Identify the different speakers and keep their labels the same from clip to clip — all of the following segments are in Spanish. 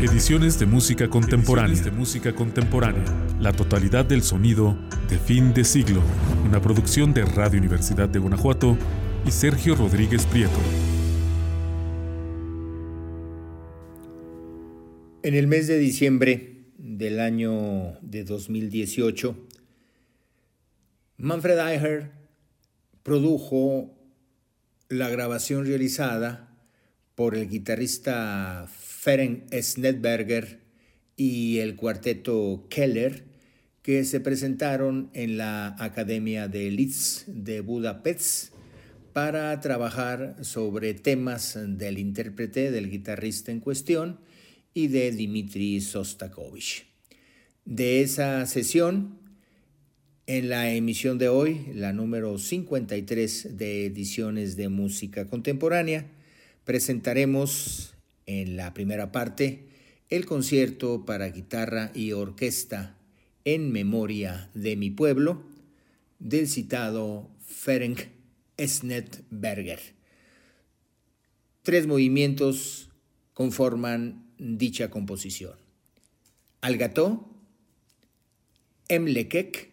Speaker 1: Ediciones de música contemporánea. de música contemporánea. La totalidad del sonido de fin de siglo. Una producción de Radio Universidad de Guanajuato y Sergio Rodríguez Prieto.
Speaker 2: En el mes de diciembre del año de 2018, Manfred Eicher produjo la grabación realizada por el guitarrista Ferenc Snedberger y el cuarteto Keller, que se presentaron en la Academia de Liszt de Budapest para trabajar sobre temas del intérprete, del guitarrista en cuestión y de Dmitri Sostakovich. De esa sesión, en la emisión de hoy, la número 53 de Ediciones de Música Contemporánea, presentaremos en la primera parte el concierto para guitarra y orquesta en memoria de mi pueblo del citado Ferenc Snetberger. Tres movimientos conforman dicha composición. Algató, Emlekek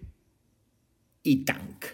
Speaker 2: y Tank.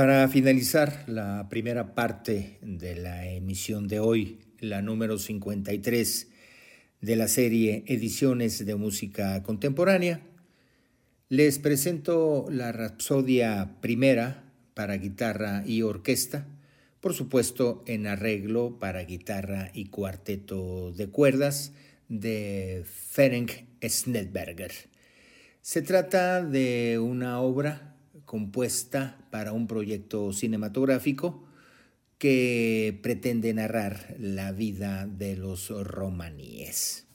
Speaker 2: Para finalizar la primera parte de la emisión de hoy, la número 53 de la serie Ediciones de Música Contemporánea, les presento la Rapsodia primera para guitarra y orquesta, por supuesto en arreglo para guitarra y cuarteto de cuerdas de Ferenc Snedberger. Se trata de una obra compuesta para un proyecto cinematográfico que pretende narrar la vida de los romaníes.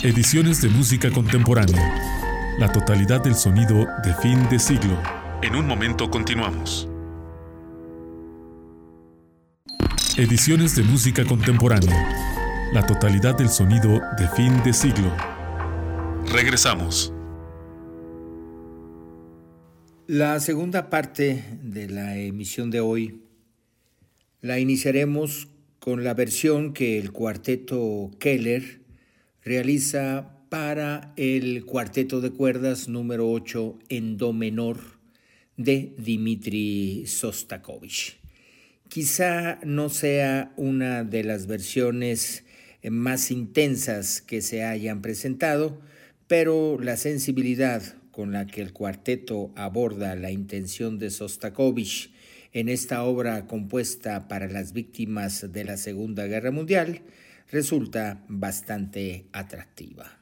Speaker 1: Ediciones de música contemporánea. La totalidad del sonido de fin de siglo. En un momento continuamos. Ediciones de música contemporánea. La totalidad del sonido de fin de siglo. Regresamos.
Speaker 2: La segunda parte de la emisión de hoy la iniciaremos con la versión que el cuarteto Keller realiza para el cuarteto de cuerdas número 8 en do menor de Dmitri Sostakovich. Quizá no sea una de las versiones más intensas que se hayan presentado, pero la sensibilidad con la que el cuarteto aborda la intención de Sostakovich en esta obra compuesta para las víctimas de la Segunda Guerra Mundial resulta bastante atractiva.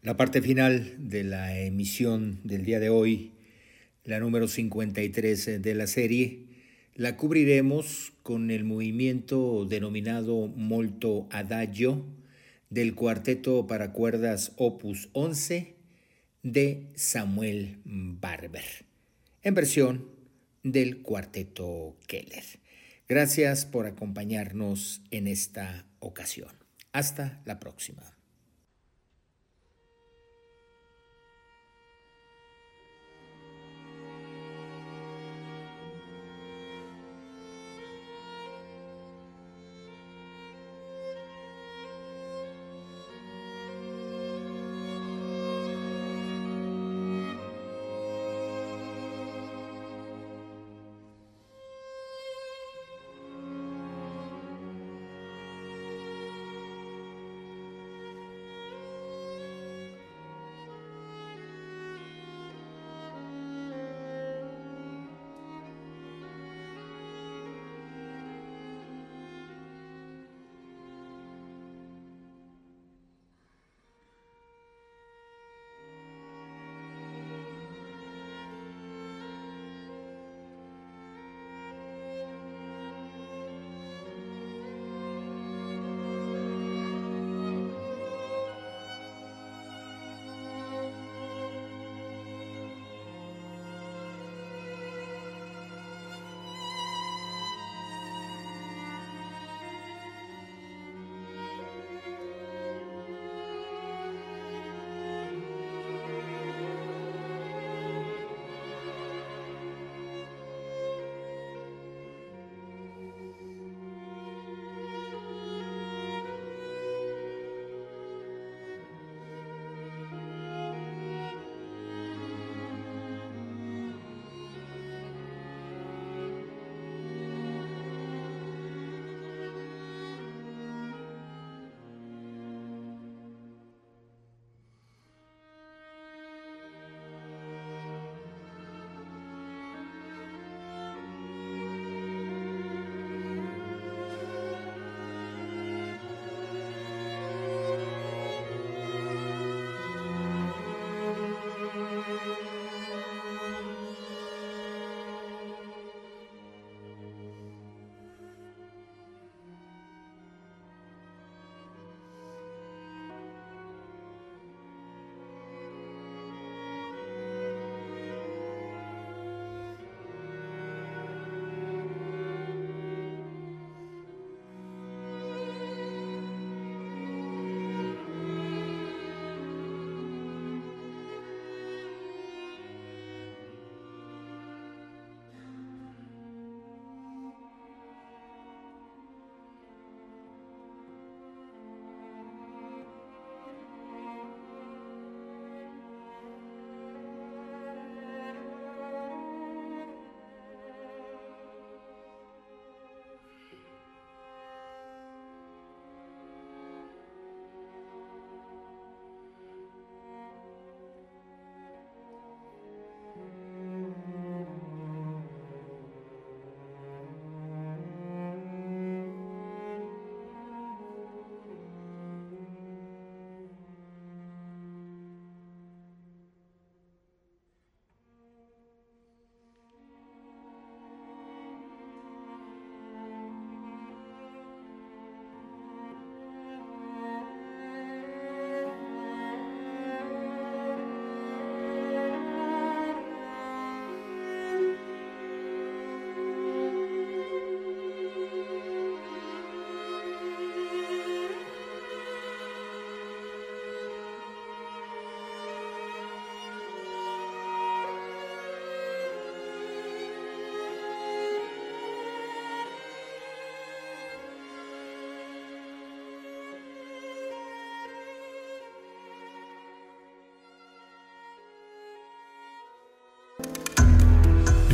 Speaker 2: La parte final de la emisión del día de hoy, la número 53 de la serie, la cubriremos con el movimiento denominado Molto Adagio del cuarteto para cuerdas Opus 11 de Samuel Barber, en versión del cuarteto Keller. Gracias por acompañarnos en esta ocasión. Hasta la próxima.